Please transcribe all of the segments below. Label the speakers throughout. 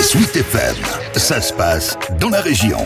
Speaker 1: Suite FM, ça se passe dans la région.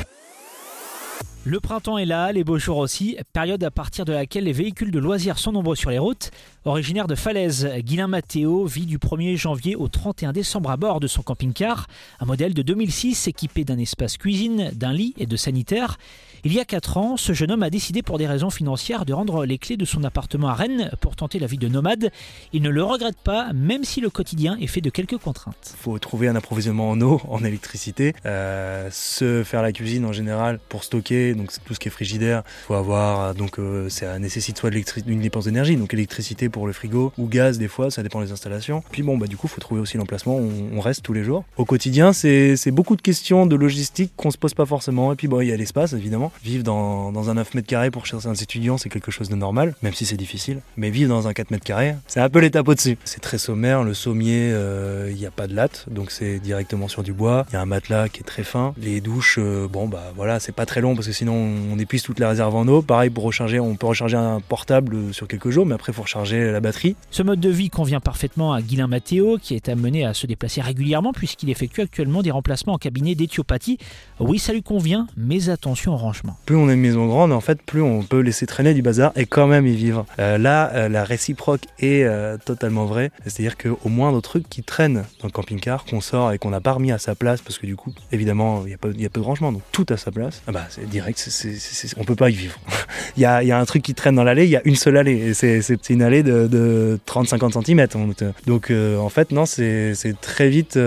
Speaker 2: Le printemps est là, les beaux jours aussi, période à partir de laquelle les véhicules de loisirs sont nombreux sur les routes. Originaire de Falaise, Guilain Matteo vit du 1er janvier au 31 décembre à bord de son camping-car, un modèle de 2006 équipé d'un espace cuisine, d'un lit et de sanitaire. Il y a 4 ans, ce jeune homme a décidé pour des raisons financières de rendre les clés de son appartement à Rennes pour tenter la vie de nomade. Il ne le regrette pas, même si le quotidien est fait de quelques contraintes.
Speaker 3: Il faut trouver un approvisionnement en eau, en électricité, euh, se faire la cuisine en général pour stocker, donc tout ce qui est frigidaire. Il faut avoir, donc euh, ça nécessite soit une dépense d'énergie, donc électricité pour le frigo, ou gaz des fois, ça dépend des installations. Puis bon, bah du coup, il faut trouver aussi l'emplacement où on reste tous les jours. Au quotidien, c'est beaucoup de questions de logistique qu'on se pose pas forcément. Et puis bon, il y a l'espace évidemment. Vivre dans, un 9 mètres carrés pour un étudiants, c'est quelque chose de normal, même si c'est difficile. Mais vivre dans un 4 mètres carrés, c'est un peu l'étape au-dessus. C'est très sommaire, le sommier, euh, il n'y a pas de latte, donc c'est directement sur du bois. Il y a un matelas qui est très fin. Les douches, euh, bon bah voilà, c'est pas très long parce que sinon on épuise toute la réserve en eau. Pareil pour recharger, on peut recharger un portable sur quelques jours, mais après il faut recharger la batterie.
Speaker 2: Ce mode de vie convient parfaitement à Guilain Matteo, qui est amené à se déplacer régulièrement puisqu'il effectue actuellement des remplacements en cabinet d'éthiopathie. Oui, ça lui convient, mais attention au rangement.
Speaker 3: Plus on a une maison grande, en fait, plus on peut laisser traîner du bazar et quand même y vivre. Euh, là, euh, la réciproque est euh, totalement vraie. C'est-à-dire qu'au moindre truc qui traîne dans le camping-car, qu'on sort et qu'on n'a pas remis à sa place, parce que du coup, évidemment, il y, a peu, y a peu de rangement, donc tout à sa place, ah bah, c'est direct, c on peut pas y vivre. Il y, a, y, a, un truc qui traîne dans l'allée, il y a une seule allée, et c'est une allée de, de 30-50 cm. Donc en fait, non, c'est très vite,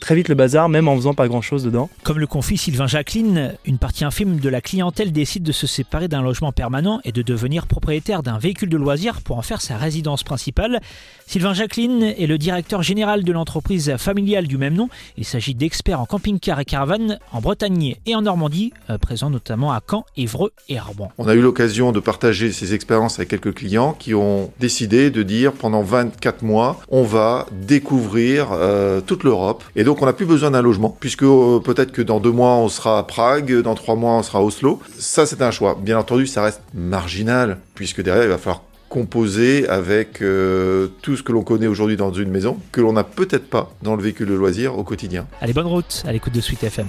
Speaker 3: très vite le bazar, même en faisant pas grand-chose dedans.
Speaker 2: Comme le confie Sylvain Jacqueline, une partie infime de la clientèle décide de se séparer d'un logement permanent et de devenir propriétaire d'un véhicule de loisir pour en faire sa résidence principale. Sylvain Jacqueline est le directeur général de l'entreprise familiale du même nom. Il s'agit d'experts en camping-car et caravane en Bretagne et en Normandie, euh, présents notamment à Caen, Évreux et Arban.
Speaker 4: On a eu l'occasion de partager ces expériences avec quelques clients qui ont décidé de dire pendant 24 mois, on va découvrir euh, toute l'Europe. Et donc on n'a plus besoin d'un logement, puisque euh, peut-être que dans deux mois on sera à Prague, dans trois mois on sera à Oslo. Ça c'est un choix. Bien entendu, ça reste marginal, puisque derrière il va falloir composé avec euh, tout ce que l'on connaît aujourd'hui dans une maison, que l'on n'a peut-être pas dans le véhicule de loisir au quotidien.
Speaker 2: Allez, bonne route à l'écoute de Suite FM.